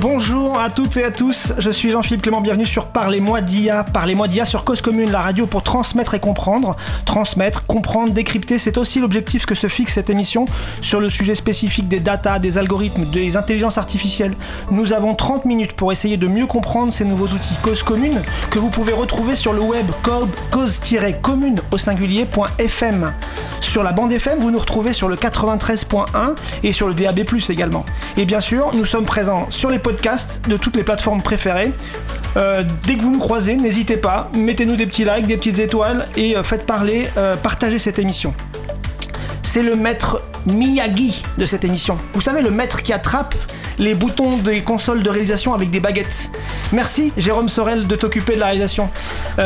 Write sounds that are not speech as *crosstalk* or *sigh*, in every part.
Bonjour à toutes et à tous, je suis Jean-Philippe Clément, bienvenue sur Parlez-moi d'IA. Parlez-moi d'IA sur Cause Commune, la radio pour transmettre et comprendre. Transmettre, comprendre, décrypter, c'est aussi l'objectif que se fixe cette émission sur le sujet spécifique des data, des algorithmes, des intelligences artificielles. Nous avons 30 minutes pour essayer de mieux comprendre ces nouveaux outils Cause Commune que vous pouvez retrouver sur le web cause-commune au singulier.fm. Sur la bande FM, vous nous retrouvez sur le 93.1 et sur le DAB+, également. Et bien sûr, nous sommes présents sur les podcasts de toutes les plateformes préférées. Euh, dès que vous nous croisez, n'hésitez pas, mettez-nous des petits likes, des petites étoiles et euh, faites parler, euh, partagez cette émission. C'est le maître Miyagi de cette émission. Vous savez, le maître qui attrape les boutons des consoles de réalisation avec des baguettes. Merci Jérôme Sorel de t'occuper de la réalisation.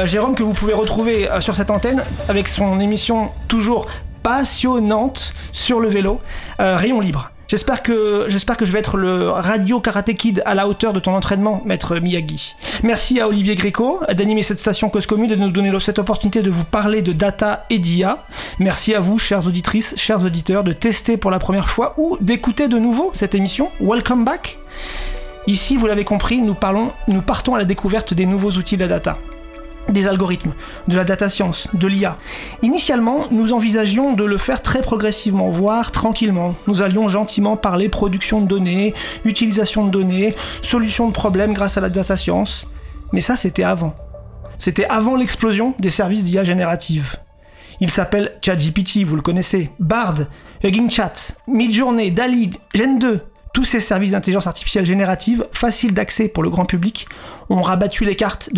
Jérôme que vous pouvez retrouver sur cette antenne avec son émission toujours passionnante sur le vélo, Rayon Libre. J'espère que, je vais être le radio karaté kid à la hauteur de ton entraînement, maître Miyagi. Merci à Olivier Gréco d'animer cette station Cause et de nous donner cette opportunité de vous parler de data et d'IA. Merci à vous, chères auditrices, chers auditeurs, de tester pour la première fois ou d'écouter de nouveau cette émission. Welcome back. Ici, vous l'avez compris, nous, nous partons à la découverte des nouveaux outils de la data des algorithmes, de la data science, de l'IA. Initialement, nous envisagions de le faire très progressivement, voire tranquillement. Nous allions gentiment parler production de données, utilisation de données, solution de problèmes grâce à la data science. Mais ça, c'était avant. C'était avant l'explosion des services d'IA générative. Il s'appelle ChatGPT, vous le connaissez, Bard, Hugging Chat, Midjourney, DALI, Gen 2, tous ces services d'intelligence artificielle générative, faciles d'accès pour le grand public, ont rabattu les cartes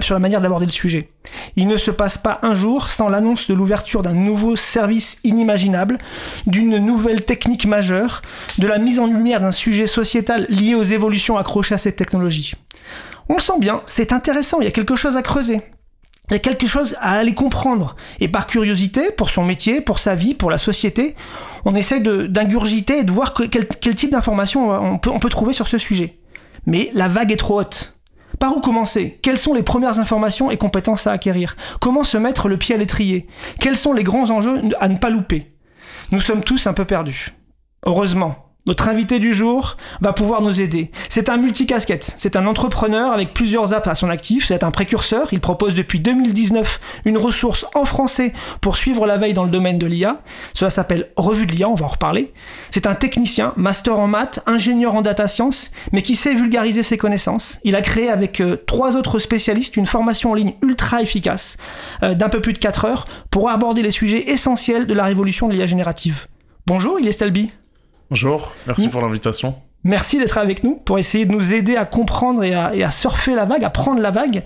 sur la manière d'aborder le sujet. Il ne se passe pas un jour sans l'annonce de l'ouverture d'un nouveau service inimaginable, d'une nouvelle technique majeure, de la mise en lumière d'un sujet sociétal lié aux évolutions accrochées à cette technologie. On le sent bien, c'est intéressant, il y a quelque chose à creuser. Il y a quelque chose à aller comprendre. Et par curiosité, pour son métier, pour sa vie, pour la société, on essaye d'ingurgiter et de voir quel, type d'informations on peut, on peut trouver sur ce sujet. Mais la vague est trop haute. Par où commencer? Quelles sont les premières informations et compétences à acquérir? Comment se mettre le pied à l'étrier? Quels sont les grands enjeux à ne pas louper? Nous sommes tous un peu perdus. Heureusement, notre invité du jour va pouvoir nous aider. C'est un multicasquette, c'est un entrepreneur avec plusieurs apps à son actif, c'est un précurseur, il propose depuis 2019 une ressource en français pour suivre la veille dans le domaine de l'IA. Cela s'appelle Revue de l'IA, on va en reparler. C'est un technicien, master en maths, ingénieur en data science, mais qui sait vulgariser ses connaissances. Il a créé avec euh, trois autres spécialistes une formation en ligne ultra efficace euh, d'un peu plus de 4 heures pour aborder les sujets essentiels de la révolution de l'IA générative. Bonjour, il est Stelby. Bonjour, merci pour l'invitation. Merci d'être avec nous pour essayer de nous aider à comprendre et à, surfer la vague, à prendre la vague.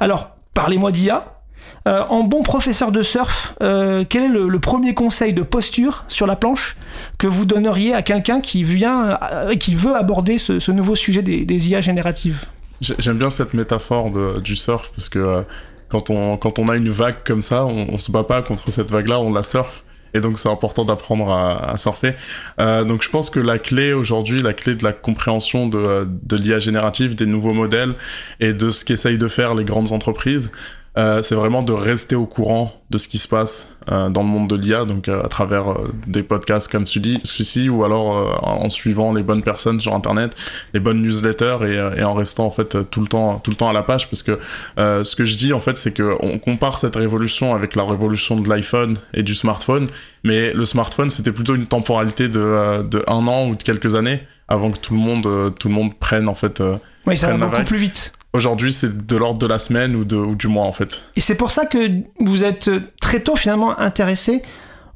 Alors, parlez-moi d'IA. Euh, en bon professeur de surf, euh, quel est le, premier conseil de posture sur la planche que vous donneriez à quelqu'un qui vient, euh, qui veut aborder ce, nouveau sujet des, IA génératives? J'aime bien cette métaphore du surf parce que quand on, quand on a une vague comme ça, on, on se bat pas contre cette vague-là, on la surfe et donc c'est important d'apprendre à, à, surfer. Euh, donc je pense que la clé aujourd'hui, la clé de la compréhension de, de l'IA générative, des nouveaux modèles et de ce qu'essayent de faire les grandes entreprises, euh, c'est vraiment de rester au courant de ce qui se passe euh, dans le monde de l'IA, donc euh, à travers euh, des podcasts comme celui-ci, ou alors euh, en suivant les bonnes personnes sur Internet, les bonnes newsletters, et, et, en restant en fait tout le temps, tout le temps à la page, parce que ce que je dis en fait, c'est que on compare cette révolution avec la révolution de l'iPhone et du smartphone, mais le smartphone c'était plutôt une temporalité de, de un an ou de quelques années avant que tout le monde, tout le monde prenne en fait. oui, ça va beaucoup plus vite. Aujourd'hui, c'est de l'ordre de la semaine ou, de, du mois en fait. Et c'est pour ça que vous êtes très tôt finalement intéressé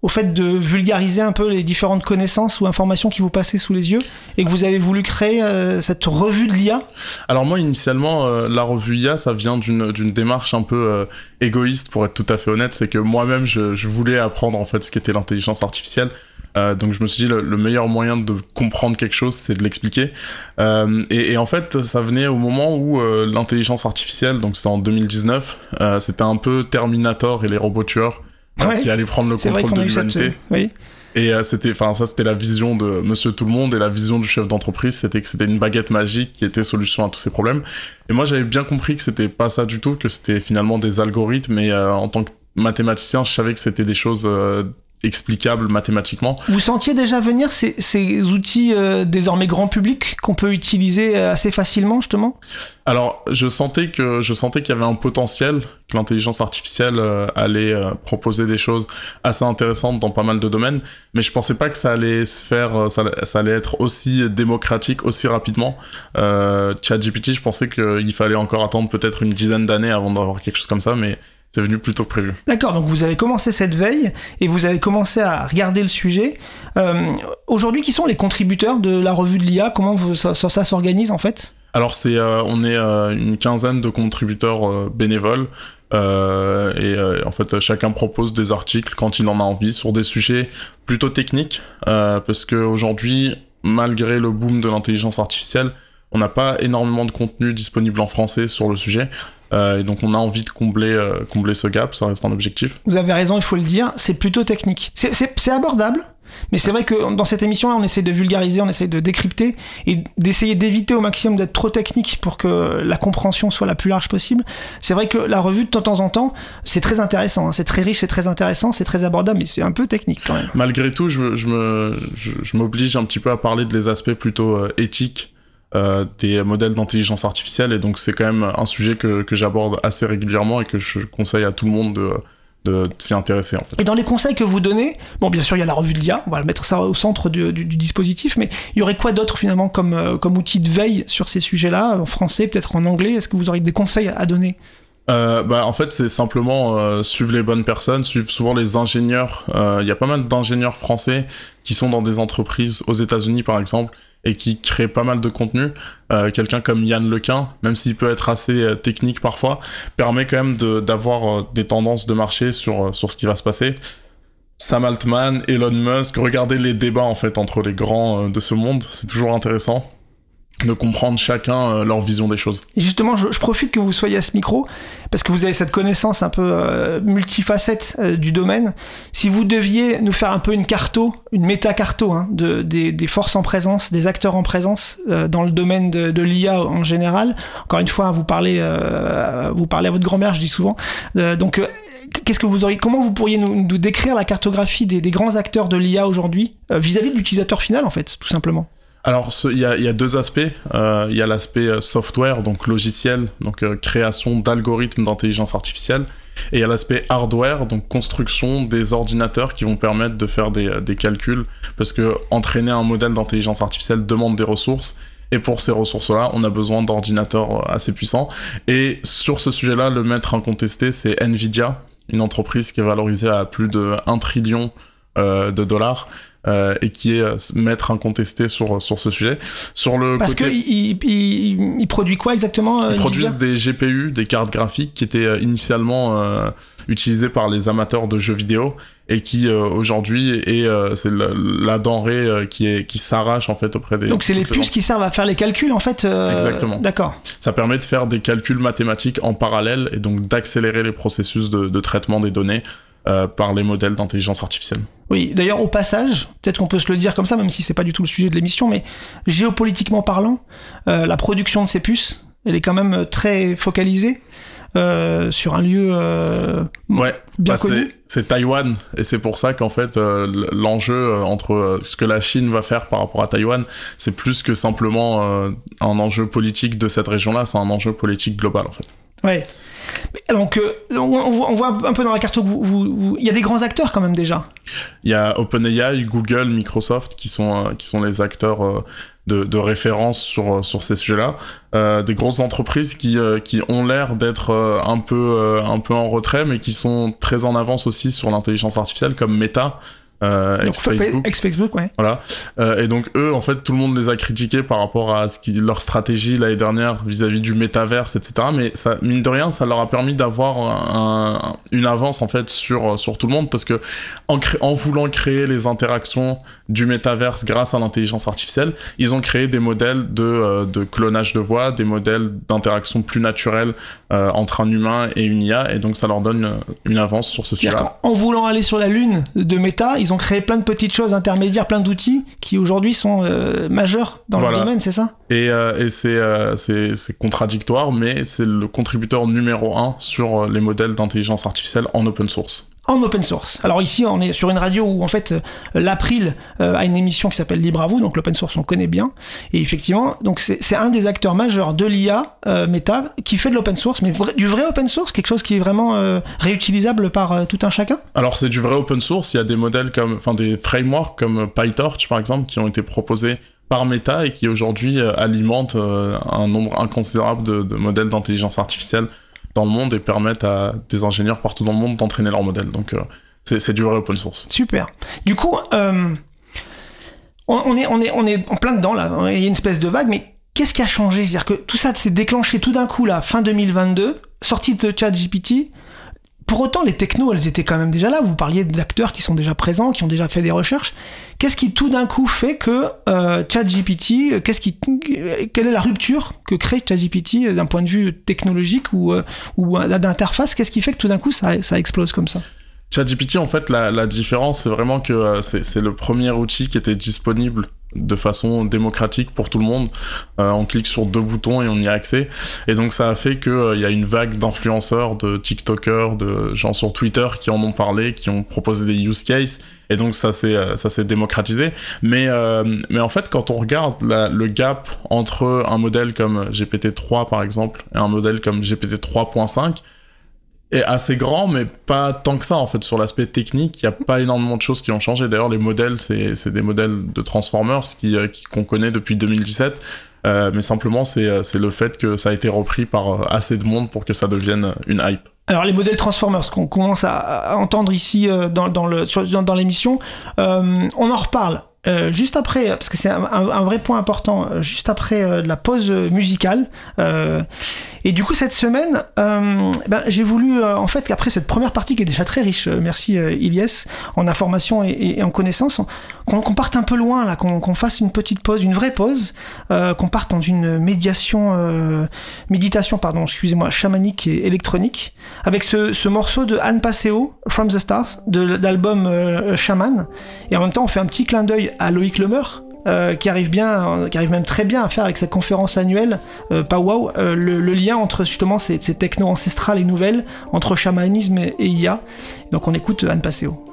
au fait de vulgariser un peu les différentes connaissances ou informations qui vous passaient sous les yeux et que vous avez voulu créer euh, cette revue de l'IA Alors moi initialement euh, la revue IA ça vient d'une démarche un peu euh, égoïste pour être tout à fait honnête c'est que moi-même je, voulais apprendre en fait ce qu'était l'intelligence artificielle donc je me suis dit le, meilleur moyen de comprendre quelque chose, c'est de l'expliquer. Et, et, en fait, ça venait au moment où l'intelligence artificielle, donc c'était en 2019, c'était un peu Terminator et les robots tueurs. Ouais. qui allait prendre le contrôle de a eu cette. l'humanité. Oui. Et euh, c'était, enfin, ça, c'était la vision de Monsieur Tout le Monde et la vision du chef d'entreprise, c'était que c'était une baguette magique qui était solution à tous ces problèmes. Et moi, j'avais bien compris que c'était pas ça du tout, que c'était finalement des algorithmes. Et euh, en tant que mathématicien, je savais que c'était des choses explicables mathématiquement. Vous sentiez déjà venir ces, ces outils euh, désormais grand public qu'on peut utiliser euh, assez facilement justement? Alors, je sentais que je sentais qu'il y avait un potentiel, que l'intelligence artificielle euh, allait euh, proposer des choses assez intéressantes dans pas mal de domaines, mais je pensais pas que ça allait se faire, ça, ça allait être aussi démocratique aussi rapidement. ChatGPT, je pensais qu'il fallait encore attendre peut-être une dizaine d'années avant d'avoir quelque chose comme ça, mais c'est venu plus tôt que prévu. D'accord, donc vous avez commencé cette veille et vous avez commencé à regarder le sujet. Euh, Aujourd'hui, qui sont les contributeurs de la revue de l'IA Comment vous- ça, s'organise en fait? Alors c'est, euh, on est euh, une quinzaine de contributeurs euh, bénévoles et en fait chacun propose des articles quand il en a envie sur des sujets plutôt techniques parce que aujourd'hui malgré le boom de l'intelligence artificielle on n'a pas énormément de contenu disponible en français sur le sujet euh, et donc on a envie de combler euh, combler ce gap ça reste un objectif Vous avez raison, il faut le dire, c'est plutôt technique. C'est- abordable, mais c'est vrai que dans cette émission-là, on essaie de vulgariser, on essaie de décrypter et d'essayer d'éviter au maximum d'être trop technique pour que la compréhension soit la plus large possible. C'est vrai que la revue, de temps en temps, c'est très intéressant, hein, c'est très riche, c'est très intéressant, c'est très abordable, mais c'est un peu technique quand même. malgré tout, je, je me, je, je m'oblige un petit peu à parler des aspects plutôt euh, éthiques euh, des modèles d'intelligence artificielle, et donc c'est quand même un sujet que, que j'aborde assez régulièrement et que je conseille à tout le monde de, de s'y intéresser en fait. Et dans les conseils que vous donnez, bon, bien sûr, il y a la revue de l'IA, on va mettre ça au centre du, du- du dispositif, mais il y aurait quoi d'autre finalement comme, euh, comme outil de veille sur ces sujets-là, en français, peut-être en anglais? Est-ce que vous auriez des conseils à donner? Euh, bah, en fait, c'est simplement euh, suivre les bonnes personnes, suivre souvent les ingénieurs. Euh, Il y a pas mal d'ingénieurs français qui sont dans des entreprises aux États-Unis, par exemple, et qui créent pas mal de contenu. Euh, Quelqu'un comme Yann Lequin, même s'il peut être assez euh, technique parfois, permet quand même d'avoir euh, des tendances de marché sur, sur ce qui va se passer. Sam Altman, Elon Musk, regardez les débats en fait entre les grands de ce monde, c'est toujours intéressant de comprendre chacun euh, leur vision des choses. Justement, je, je profite que vous soyez à ce micro, parce que vous avez cette connaissance un peu euh, multifacette euh, du domaine. Si vous deviez nous faire un peu une carto, une méta-carto, hein, de, des, des forces en présence, des acteurs en présence euh, dans le domaine de, de l'IA en général, encore une fois, vous parlez, euh, vous parlez à votre grand-mère, je dis souvent. Euh, donc, qu'est-ce que vous auriez, comment vous pourriez nous, nous décrire la cartographie des, des grands acteurs de l'IA aujourd'hui, vis-à-vis de l'utilisateur final, en fait, tout simplement? Alors, il y y a deux aspects. Euh, Il y a l'aspect euh, software, donc logiciel, donc euh, création d'algorithmes d'intelligence artificielle. Et il y a l'aspect hardware, donc construction des ordinateurs qui vont permettre de faire des, des calculs. Parce que entraîner un modèle d'intelligence artificielle demande des ressources. Et pour ces ressources-là, on a besoin d'ordinateurs assez puissants. Et sur ce sujet-là, le maître incontesté, c'est Nvidia, une entreprise qui est valorisée à plus de 1 trillion de dollars. euh, et qui est euh, maître incontesté sur, sur ce sujet. Sur le Parce côté... que il, il, produit quoi exactement euh, Ils produisent des GPU, des cartes graphiques qui étaient euh, initialement euh, utilisées par les amateurs de jeux vidéo et qui euh, aujourd'hui est euh, c'est la, la denrée euh, qui est qui s'arrache en fait auprès des Donc c'est les puces qui servent à faire les calculs en fait. euh, Exactement. D'accord. Ça permet de faire des calculs mathématiques en parallèle et donc d'accélérer les processus de, de traitement des données euh, par les modèles d'intelligence artificielle. Oui. D'ailleurs au passage, peut-être qu'on peut se le dire comme ça, même si c'est pas du tout le sujet de l'émission, mais géopolitiquement parlant, euh, la production de ces puces, elle est quand même euh, très focalisée euh, sur un lieu euh, Ouais, bien bah, connu. c'est- Taïwan et c'est pour ça qu'en fait euh, l'enjeu entre ce que la Chine va faire par rapport à Taïwan, c'est plus que simplement un enjeu politique de cette région-là, c'est un enjeu politique global en fait. Ouais. Donc euh, on, voit- un peu dans la carte que il y a des grands acteurs quand même déjà. Il y a OpenAI, Google, Microsoft qui sont euh, qui sont les acteurs euh, de, référence sur sur ces sujets-là. Des grosses entreprises qui qui ont l'air d'être un peu un peu en retrait, mais qui sont très en avance aussi sur l'intelligence artificielle, comme Meta. Euh, ex-Facebook. Ex-Facebook, ouais. Voilà. Euh, et donc eux, en fait, tout le monde les a critiqués par rapport à ce qui, leur stratégie l'année dernière vis-à-vis du métaverse, etc. Mais ça, mine de rien, ça leur a permis d'avoir un- une avance en fait sur sur tout le monde parce que en, voulant créer les interactions du métaverse grâce à l'intelligence artificielle, ils ont créé des modèles de euh, de clonage de voix, des modèles d'interaction plus naturelle euh, entre un humain et une IA, et donc ça leur donne une avance sur ce sujet-là. En voulant aller sur la Lune de Meta, ils ont créé plein de petites choses intermédiaires, plein d'outils qui aujourd'hui sont euh, majeurs dans Voilà. le domaine, c'est ça? Et, euh, et c'est euh, c'est contradictoire, mais c'est le contributeur numéro un sur les modèles d'intelligence artificielle en open source. En open source. Alors ici, on est sur une radio où en fait euh, l'April euh, a une émission qui s'appelle Libre à vous, donc l'open source on connaît bien. Et effectivement, donc c'est un des acteurs majeurs de l'IA euh, Meta qui fait de l'open source, mais du vrai open source, quelque chose qui est vraiment euh, réutilisable par tout un chacun. Alors c'est du vrai open source, il y a des modèles comme, enfin des frameworks comme PyTorch par exemple qui ont été proposés par Meta et qui aujourd'hui alimentent un nombre inconsidérable de modèles d'intelligence artificielle dans le monde et permettent à des ingénieurs partout dans le monde d'entraîner leurs modèles. Donc euh, c'est du vrai open source. Super. Du coup, euh, on est, on, est, on est en plein dedans là, il y a une espèce de vague, mais qu'est-ce qui a changé? C'est-à-dire que tout ça s'est déclenché tout d'un coup là, fin 2022, sortie de ChatGPT. Pour autant, les technos, elles étaient quand même déjà là. Vous parliez d'acteurs qui sont déjà présents, qui ont déjà fait des recherches. Qu'est-ce qui tout d'un coup fait que euh, ChatGPT, qu'est-ce qui, quelle est la rupture que crée ChatGPT euh, d'un point de vue technologique ou, euh, euh, d'interface? Qu'est-ce qui fait que tout d'un coup ça, explose comme ça? ChatGPT, en fait, la, différence, c'est vraiment que euh, c'est le premier outil qui était disponible de façon démocratique pour tout le monde. Euh, on clique sur deux boutons et on y a accès. Et donc ça a fait que euh, y a une vague d'influenceurs, de TikTokers, de gens sur Twitter qui en ont parlé, qui ont proposé des use cases. Et donc ça s'est euh, ça s'est démocratisé. Mais euh, mais en fait, quand on regarde la- le gap entre un modèle comme GPT-3 par exemple et un modèle comme GPT 3.5 est assez grand, mais pas tant que ça en fait sur l'aspect technique. Il n'y a pas énormément de choses qui ont changé. D'ailleurs, les modèles, c'est des modèles de Transformers euh, qui- qu'on connaît depuis 2017. Euh, mais simplement, c'est euh, c'est le fait que ça a été repris par assez de monde pour que ça devienne une hype. Alors les modèles Transformers qu'on commence à, entendre ici dans, dans sur- dans, dans l'émission, on en reparle euh, juste après, parce que c'est un, vrai point important, euh, juste après euh, la pause musicale. Et du coup cette semaine, ben, j'ai voulu, en fait, qu'après cette première partie qui est déjà très riche, merci Ilyes, en information et, en connaissances, qu'on parte un peu loin là, qu'on fasse une petite pause, une vraie pause, qu'on parte dans une médiation, méditation, pardon, excusez-moi, chamanique et électronique avec ce, ce morceau de Anne Passeo, From the Stars, de l'album Shaman. Et en même temps, on fait un petit clin d'œil à Loïc Lemer. euh, qui arrive bien, euh, qui arrive même très bien à faire avec sa conférence annuelle euh, Powwow euh, le, lien entre justement ces, ces techno ancestrales et nouvelles, entre chamanisme et, et IA. Donc on écoute Anne Passeo.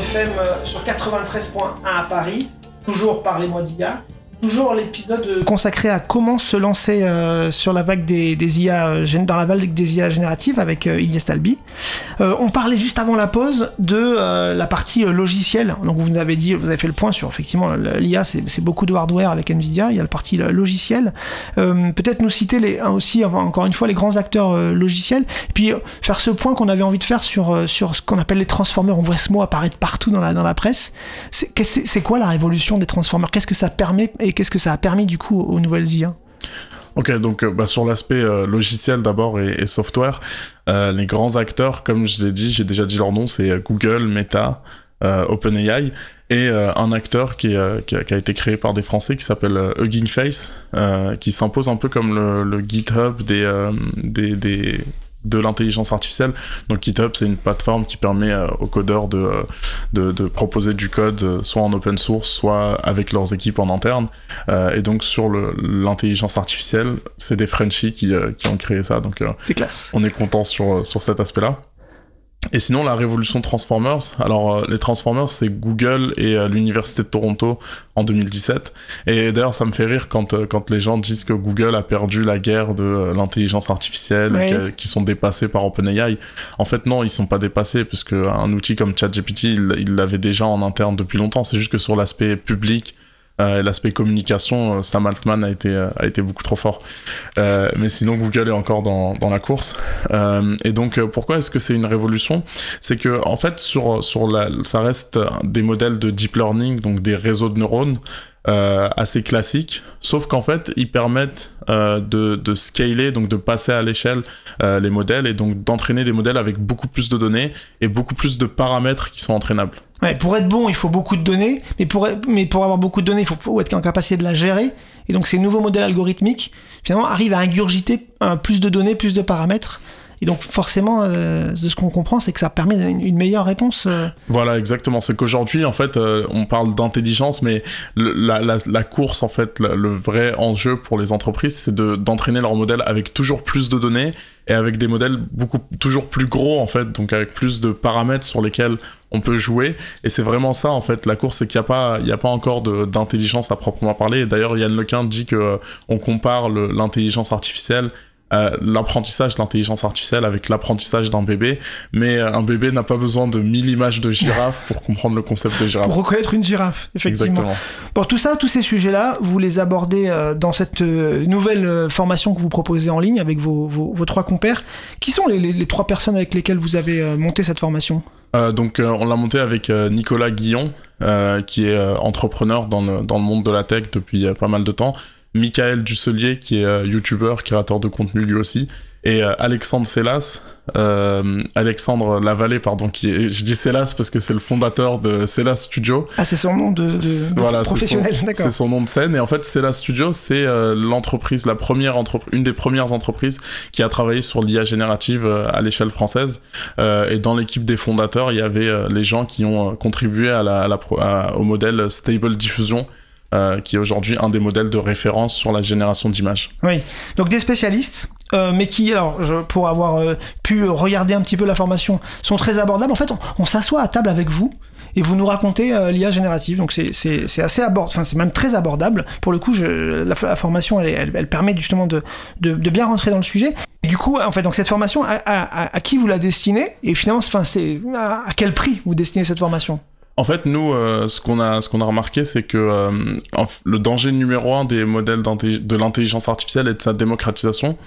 FM euh, sur 93.1 à Paris, toujours par les mois d'IA. Toujours l'épisode euh, consacré à comment se lancer euh, sur la vague des, IA, euh, dans la vague des IA génératives avec euh, Ilyes on parlait juste avant la pause de la partie logicielle. Donc vous nous avez dit, vous avez fait le point sur effectivement l'IA, c'est beaucoup de hardware avec Nvidia. Il y a la partie logicielle. Peut-être nous citer les, aussi encore une fois les grands acteurs logiciels. Puis faire ce point qu'on avait envie de faire sur ce qu'on appelle les transformers. On voit ce mot apparaître partout dans la presse. C'est quoi la révolution des transformers Qu'est-ce que ça permet? Et qu'est-ce que ça a permis du coup aux nouvelles IA Ok, donc euh, bah, sur l'aspect euh, logiciel d'abord et, et software, euh, les grands acteurs, comme je l'ai dit, j'ai déjà dit leur nom, c'est Google, Meta, OpenAI, et un acteur qui, a, été créé par des Français qui s'appelle Hugging Face, qui s'impose un peu comme le, GitHub des, des de l'intelligence artificielle. Donc GitHub, c'est une plateforme qui permet euh, aux codeurs de, euh, de, de proposer du code euh, soit en open source, soit avec leurs équipes en interne. Euh, et donc sur le- l'intelligence artificielle, c'est des Frenchies qui, euh, qui ont créé ça. Donc euh, C'est classe. on est content sur, sur cet aspect-là. Et sinon, la révolution Transformers, alors euh, les Transformers, c'est Google et euh, l'Université de Toronto en 2017. Et d'ailleurs, ça me fait rire quand, euh, quand les gens disent que Google a perdu la guerre de l'intelligence artificielle, Oui. qu'ils sont dépassés par OpenAI. En fait, non, ils sont pas dépassés, puisque un outil comme ChatGPT, il il l'avait déjà en interne depuis longtemps. C'est juste que sur l'aspect public, euh, l'aspect communication, euh, Sam Altman a été, euh, a été beaucoup trop fort. Mais sinon, Google est encore dans, dans la course. Et donc, pourquoi est-ce que c'est une révolution? C'est que, en fait, sur, sur la, ça reste des modèles de deep learning, donc des réseaux de neurones. Euh, assez classiques, sauf qu'en fait ils permettent euh, de, de scaler, donc de passer à l'échelle euh, les modèles et donc d'entraîner des modèles avec beaucoup plus de données et beaucoup plus de paramètres qui sont entraînables. Ouais, pour être bon, il faut beaucoup de données, mais pour, mais pour avoir beaucoup de données, il faut, faut être en capacité de la gérer. Et donc ces nouveaux modèles algorithmiques, finalement, arrivent à ingurgiter euh, plus de données, plus de paramètres. Et donc forcément, euh, de ce qu'on comprend, c'est que ça permet une, meilleure réponse. euh. Voilà, exactement. C'est qu'aujourd'hui, en fait, euh, on parle d'intelligence, mais la, la, la course, en fait, la- le vrai enjeu pour les entreprises, c'est de- d'entraîner leur modèle avec toujours plus de données et avec des modèles beaucoup toujours plus gros, en fait, donc avec plus de paramètres sur lesquels on peut jouer. Et c'est vraiment ça, en fait, la course, c'est qu'il n'y a pas, il y a pas encore de- d'intelligence à proprement parler. D'ailleurs, Yann Lequin dit que euh, on compare l'intelligence artificielle euh, l'apprentissage de l'intelligence artificielle avec l'apprentissage d'un bébé, mais euh, un bébé n'a pas besoin de 1000 images de girafe pour comprendre le concept de girafe. Pour reconnaître une girafe, effectivement. Exactement. Pour tout ça, tous ces sujets-là, vous les abordez euh, dans cette nouvelle formation que vous proposez en ligne avec vos, vos, vos trois compères. Qui sont les, les- les trois personnes avec lesquelles vous avez monté cette formation? Donc on l'a monté avec Nicolas Guillon, qui est entrepreneur dans le, dans le monde de la tech depuis pas mal de temps. Michael Dusselier, qui est euh, youtubeur, créateur de contenu lui aussi. Et euh, Alexandre Sellas, euh, Alexandre Lavallée, pardon, qui est, je dis Sellas parce que c'est le fondateur de Sellas Studio. Ah, c'est son nom de, de- de voilà, professionnel, d'accord. C'est son nom de scène. Et en fait, Cella Studio, c'est euh, l'entreprise, la première entreprise, une des premières entreprises qui a travaillé sur l'IA générative euh, à l'échelle française. Euh, et dans l'équipe des fondateurs, il y avait les gens qui ont contribué à la, à la à- au modèle Stable Diffusion. Euh, qui est aujourd'hui un des modèles de référence sur la génération d'images. Oui, donc des spécialistes, euh, mais qui, alors, je, pour avoir euh, pu regarder un petit peu la formation, sont très abordables. En fait, on, s'assoit à table avec vous et vous nous racontez euh, l'IA générative. Donc c'est- assez abordable, enfin c'est même très abordable. Pour le coup, je, la, formation, elle, elle, elle permet justement de, de, de bien rentrer dans le sujet. Et du coup, en fait, donc cette formation, à, à- qui vous la destinez? Et finalement, enfin, c'est à quel prix vous destinez cette formation? En fait, nous, euh, ce qu'on a, ce a remarqué, c'est que euh, le danger numéro un des modèles de l'intelligence artificielle et de sa démocratisation,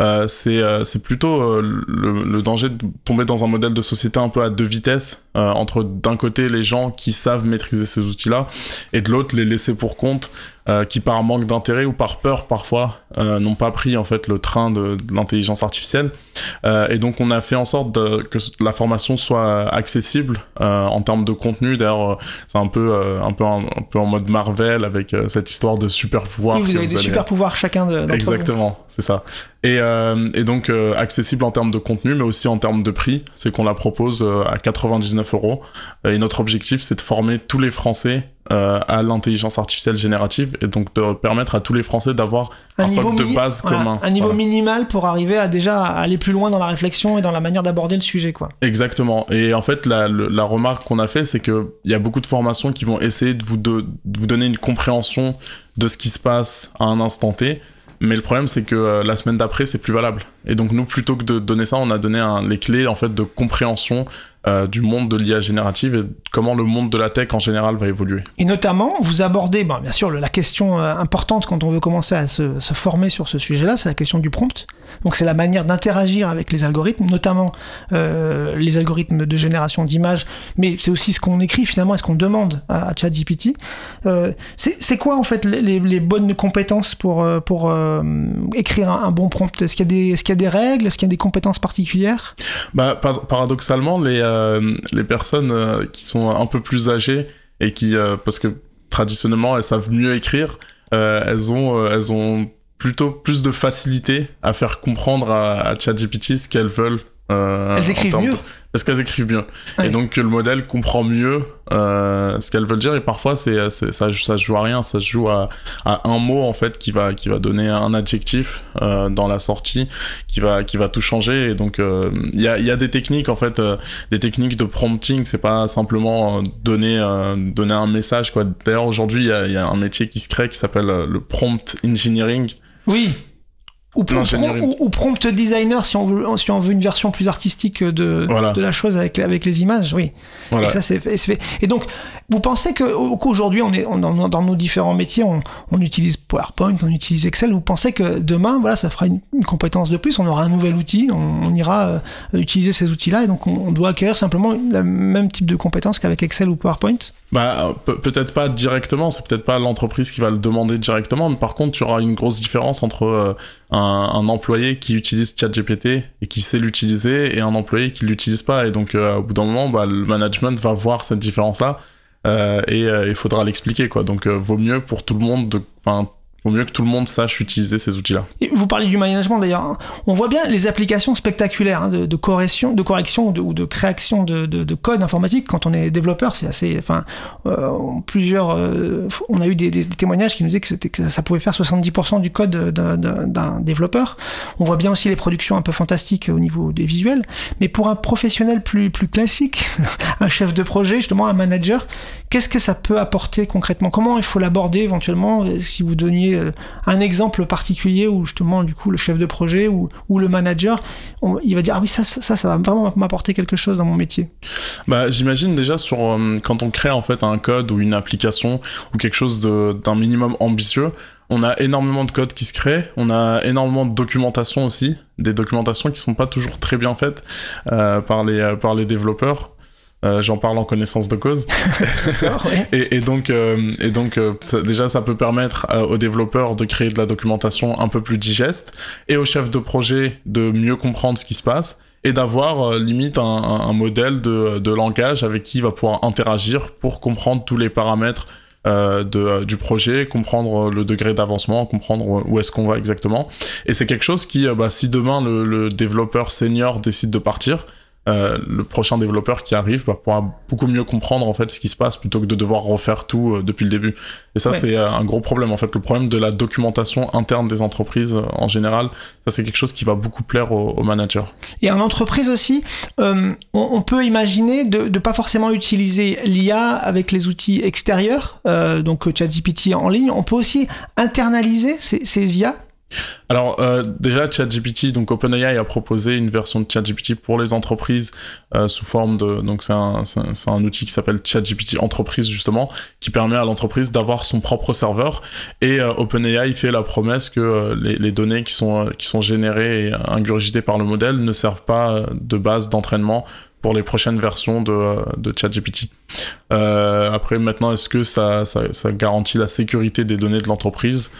euh, c'est euh, plutôt le, le danger de tomber dans un modèle de société un peu à deux vitesses, euh, entre d'un côté les gens qui savent maîtriser ces outils-là, et de l'autre les laisser pour compte, euh, qui par manque d'intérêt ou par peur parfois euh, n'ont pas pris en fait le train de, de l'intelligence artificielle. Et donc on a fait en sorte de- que la formation soit accessible en termes de contenu. D'ailleurs, c'est un peu un peu un, un peu en mode Marvel avec cette histoire de super pouvoir. Oui, vous avez des allez- super pouvoirs chacun de-. Exactement, c'est ça. Et, et donc accessible en termes de contenu, mais aussi en termes de prix. C'est qu'on la propose à 99 euros. Et notre objectif, c'est de former tous les Français euh, à l'intelligence artificielle générative et donc de permettre à tous les Français d'avoir un, socle de base voilà, commun. Un niveau Voilà. minimal pour arriver à déjà aller plus loin dans la réflexion et dans la manière d'aborder le sujet, quoi. Exactement. Et en fait, la, remarque qu'on a fait, c'est que il y a beaucoup de formations qui vont essayer de vous, de, de vous donner une compréhension de ce qui se passe à un instant T. Mais le problème, c'est que euh, la semaine d'après, c'est plus valable. Et donc, nous, plutôt que de donner ça, on a donné les clés, en fait, de compréhension euh, du monde de l'IA générative et comment le monde de la tech, en général, va évoluer. Et notamment, vous abordez, bien sûr, la question euh, importante quand on veut commencer à se, former sur ce sujet-là, c'est la question du prompt. Donc, c'est la manière d'interagir avec les algorithmes, notamment euh, les algorithmes de génération d'images, mais c'est aussi ce qu'on écrit finalement, ce qu'on demande à, ChatGPT. C'est quoi en fait les, bonnes compétences pour, écrire un, bon prompt? Est-ce qu'il y, a des- qu'il y a des règles? Est-ce qu'il y a des compétences particulières? Bah, par- paradoxalement, les, euh, les personnes euh, qui sont un peu plus âgées et qui, euh, parce que traditionnellement, elles savent mieux écrire, elles, ont, elles ont plutôt plus de facilité à faire comprendre à, à ChatGPT ce qu'elles veulent. Elles en écrivent mieux? de- Parce qu'elles écrivent mieux. Ouais. Et donc que le modèle comprend mieux euh, ce qu'elles veulent dire. Et parfois, c'est, c'est- ça, ça se joue à rien. Ça se joue à, à un mot, en fait, qui va, qui va donner un adjectif euh, dans la sortie, qui va, qui va tout changer. Et donc, euh, il y, a, il y a des techniques, en fait, euh, des techniques de prompting. C'est pas simplement euh, donner, euh, donner un message, quoi. D'ailleurs, aujourd'hui, il y a, il y a un métier qui se crée qui s'appelle euh, le prompt engineering. Oui. Ou, prom- ou- ou prompt designer si on veut, si on veut une version plus artistique de, Voilà. de la chose avec, avec les images, oui. Voilà. Et ça, c'est. Et donc, vous pensez qu'aujourd'hui, on est on- dans, dans nos différents métiers, on, on utilise PowerPoint, on utilise Excel. Vous pensez que demain, voilà, ça fera une, une compétence de plus. On aura un nouvel outil, on, on ira euh, utiliser ces outils-là, et donc on, doit acquérir simplement le même type de compétences qu'avec Excel ou PowerPoint? Bah, pe- peut-être pas directement, c'est peut-être pas l'entreprise qui va le demander directement, mais par contre, tu auras une grosse différence entre euh, un, un employé qui utilise ChatGPT et qui sait l'utiliser et un employé qui l'utilise pas. Et donc, euh, au bout d'un moment, bah, le management va voir cette différence-là euh, et euh, il faudra l'expliquer, quoi. Donc, vaut mieux pour tout le monde, de- enfin, vaut mieux que tout le monde sache utiliser ces outils-là. Vous parlez du management d'ailleurs. hein. On voit bien les applications spectaculaires hein, de, correction, de correction ou de, création de, de- de code informatique quand on est développeur. C'est assez. Enfin, euh, plusieurs. euh, on a eu des, témoignages qui nous disaient que, que ça pouvait faire 70% du code d'un- développeur. On voit bien aussi les productions un peu fantastiques au niveau des visuels. Mais pour un professionnel plus, plus classique, *laughs* un chef de projet, justement un manager, qu'est-ce que ça peut apporter concrètement? Comment il faut l'aborder éventuellement? Si vous donniez euh, un exemple particulier où justement du coup le chef de projet ou, le manager, il va dire ah oui ça, va vraiment m'apporter quelque chose dans mon métier. Bah, j'imagine déjà sur euh, quand on crée en fait un code ou une application ou quelque chose d'un minimum ambitieux, on a énormément de code qui se crée, on a énormément de documentation aussi, des documentations qui sont pas toujours très bien faites euh, par les développeurs. Euh, J'en parle en connaissance de cause. Ouais. *laughs* Et, et donc, euh, et donc euh, ça- déjà, ça peut permettre euh, aux développeurs de créer de la documentation un peu plus digeste et aux chefs de projet de mieux comprendre ce qui se passe et d'avoir limite un, un- un modèle de, de langage avec qui il va pouvoir interagir pour comprendre tous les paramètres euh, de, euh, du projet, comprendre le degré d'avancement, comprendre où est-ce qu'on va exactement. Et c'est quelque chose qui, euh, bah, si demain le, le développeur senior décide de partir, euh, le prochain développeur qui arrive va pouvoir beaucoup mieux comprendre en fait ce qui se passe plutôt que de devoir refaire tout euh, depuis le début. Et ça Ouais. c'est euh, un gros problème en fait. Le problème de la documentation interne des entreprises euh, en général, ça c'est quelque chose qui va beaucoup plaire aux, aux managers. Et en entreprise aussi, euh, on, on peut imaginer de ne pas forcément utiliser l'IA avec les outils extérieurs, euh, donc ChatGPT en ligne. On peut aussi internaliser ces, ces IA. Alors euh, déjà ChatGPT, donc OpenAI a proposé une version de ChatGPT pour les entreprises euh, sous forme de donc c'est un, outil qui s'appelle ChatGPT Entreprise justement qui permet à l'entreprise d'avoir son propre serveur et euh, OpenAI fait la promesse que les, les données qui sont qui sont générées et ingurgitées par le modèle ne servent pas de base d'entraînement pour les prochaines versions de, de ChatGPT. Après, maintenant, est-ce que ça, ça, ça garantit la sécurité des données de l'entreprise?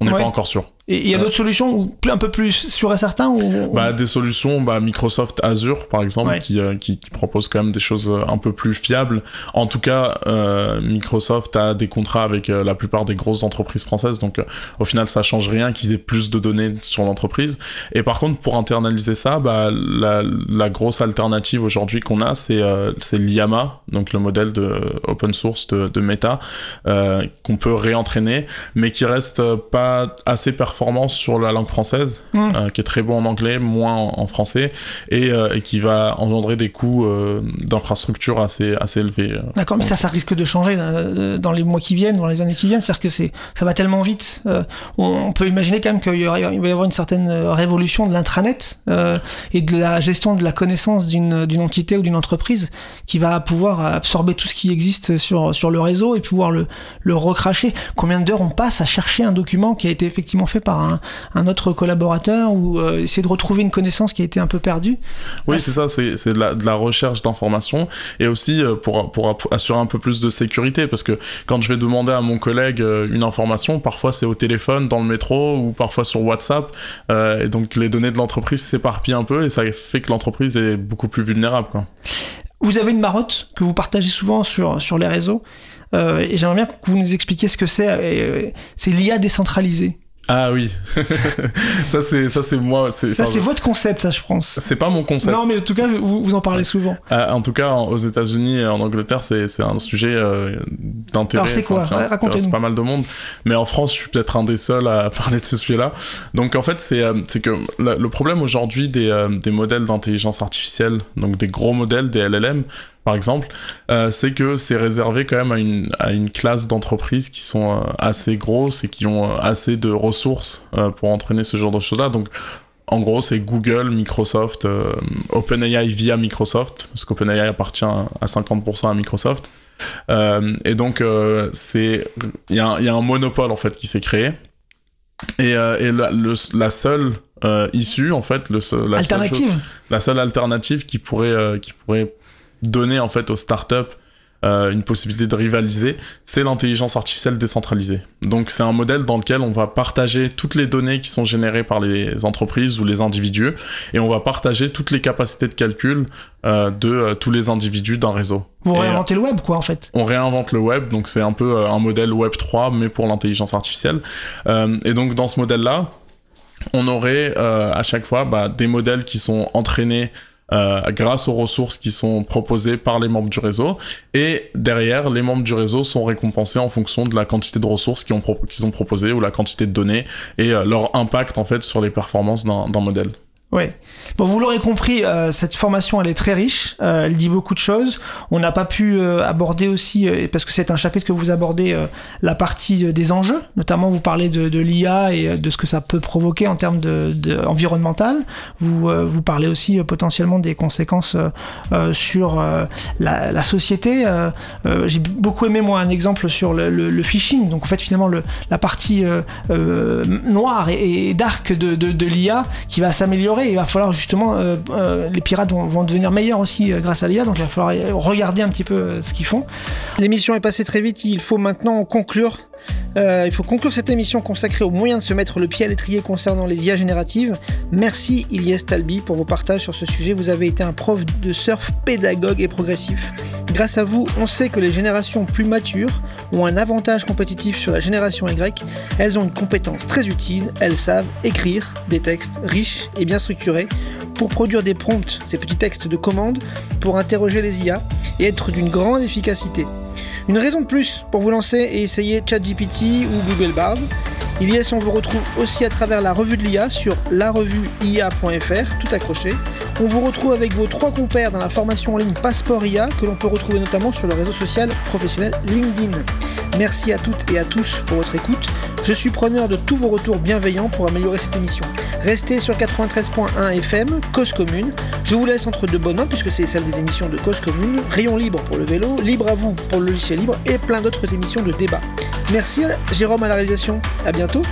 On n'est Ouais. pas encore sûr. Et il y a Ouais. d'autres solutions ou plus- un peu plus sûr et certain ou... Bah, des solutions, bah, Microsoft Azure par exemple, Ouais. qui, euh, qui, qui propose quand même des choses euh, un peu plus fiables. En tout cas, euh, Microsoft a des contrats avec euh, la plupart des grosses entreprises françaises, donc au final ça change rien qu'ils aient plus de données sur l'entreprise. Et par contre, pour internaliser ça, bah, la, la grosse alternative aujourd'hui qu'on a, c'est euh, c'est l'IAMA, donc le modèle de open source de, de Meta, euh, qu'on peut réentraîner, mais qui reste pas assez performant sur la langue française, Mm. euh, qui est très bon en anglais, moins en, en français, et, euh, et qui va engendrer des coûts euh, d'infrastructure assez, assez élevés. euh. D'accord, mais ça, ça risque de changer euh, dans les mois qui viennent, dans les années qui viennent. C'est-à-dire que c'est, ça va tellement vite. Euh, on, peut imaginer quand même qu'il va y avoir une certaine révolution de l'intranet et de la gestion de la connaissance d'une, d'une entité ou d'une entreprise qui va pouvoir absorber tout ce qui existe sur, sur le réseau et pouvoir le, le recracher. Combien d'heures on passe à chercher un document qui a été effectivement fait par un, un autre collaborateur ou euh, essayer de retrouver une connaissance qui a été un peu perdue Oui, c'est ça, c'est de la, de la recherche d'informations et aussi euh, pour, pour assurer un peu plus de sécurité parce que quand je vais demander à mon collègue euh, une information, parfois c'est au téléphone, dans le métro ou parfois sur WhatsApp euh, et donc les données de l'entreprise s'éparpillent un peu et ça fait que l'entreprise est beaucoup plus vulnérable. Quoi. Vous avez une marotte que vous partagez souvent sur, sur les réseaux. euh, et j'aimerais bien que vous nous expliquiez ce que c'est. euh, c'est l'IA décentralisée. Ah oui, *laughs* ça c'est ça c'est moi, Ça, enfin, c'est votre concept, ça, je pense. c'est pas mon concept. Non, mais en tout cas, vous, vous en parlez souvent. Euh, en tout cas, en- aux États-Unis et en Angleterre, c'est c'est un sujet euh, d'intérêt. Alors, c'est quoi Racontez-nous. pas mal de monde. Mais en France, je suis peut-être un des seuls à *laughs* parler de ce sujet-là. Donc, en fait, c'est euh, c'est que la- le problème aujourd'hui des, euh, des modèles d'intelligence artificielle, donc des gros modèles, des LLM, par exemple, euh, c'est que c'est réservé quand même à une, à une classe d'entreprises qui sont euh, assez grosses et qui ont euh, assez de ressources pour entraîner ce genre de choses-là. Donc, en gros, c'est Google, Microsoft, OpenAI via Microsoft, parce qu'OpenAI appartient à 50% à Microsoft. Et donc, c'est il y, a un- il y a un monopole en fait qui s'est créé. Et, et la, le- la seule euh, issue, en fait, le, seul- la seule chose- Alternative. la seule alternative qui pourrait, euh, qui pourrait donner en fait aux startups euh, une possibilité de rivaliser, c'est l'intelligence artificielle décentralisée. Donc c'est un modèle dans lequel on va partager toutes les données qui sont générées par les entreprises ou les individus et on va partager toutes les capacités de calcul euh, de euh, tous les individus d'un réseau. Vous Et, réinventez le web, quoi, en fait. on réinvente le web, donc c'est un peu un modèle Web 3, mais pour l'intelligence artificielle. Et donc dans ce modèle-là, on aurait à chaque fois bah, des modèles qui sont entraînés grâce aux ressources qui sont proposées par les membres du réseau. Et derrière, les membres du réseau sont récompensés en fonction de la quantité de ressources qu'ils ont, proposées ou la quantité de données et euh, leur impact en fait sur les performances d'un modèle. Ouais. Bon, vous l'aurez compris, euh, cette formation, elle est très riche. euh, elle dit beaucoup de choses. On n'a pas pu euh, aborder aussi, euh, parce que c'est un chapitre que vous abordez, euh, la partie euh, des enjeux. Notamment, vous parlez de, de l'IA et de ce que ça peut provoquer en termes de, de environnemental. Vous, vous parlez aussi potentiellement des conséquences sur la, la société. J'ai beaucoup aimé moi un exemple sur le, le- le phishing. Donc en fait, finalement, le, la partie noire et, et dark de, de l'IA qui va s'améliorer. Il va falloir justement, euh, euh, les pirates vont, devenir meilleurs aussi euh, grâce à l'IA, donc il va falloir regarder un petit peu ce qu'ils font. L'émission est passée très vite, il faut maintenant conclure. Il faut conclure cette émission consacrée aux moyens de se mettre le pied à l'étrier concernant les IA génératives. Merci Ilyes Talbi pour vos partages sur ce sujet. Vous avez été un prof de surf pédagogue et progressif. Grâce à vous, on sait que les générations plus matures ont un avantage compétitif sur la génération Y. Elles ont une compétence très utile. Elles savent écrire des textes riches et bien structurés pour produire des prompts, ces petits textes de commande, pour interroger les IA et être d'une grande efficacité. Une raison de plus pour vous lancer et essayer ChatGPT ou Google Bard. Ilyes, on vous retrouve aussi à travers la revue de l'IA sur larevueia.fr, tout accroché. On vous retrouve avec vos trois compères dans la formation en ligne Passeport IA, que l'on peut retrouver notamment sur le réseau social professionnel LinkedIn. Merci à toutes et à tous pour votre écoute. Je suis preneur de tous vos retours bienveillants pour améliorer cette émission. Restez sur 93.1 FM, Cause Commune. Je vous laisse entre deux bonnes mains puisque c'est celle des émissions de Cause Commune, Rayon Libre pour le vélo, Libre à vous pour le logiciel libre et plein d'autres émissions de débat. Merci Jérôme à la réalisation. À bientôt.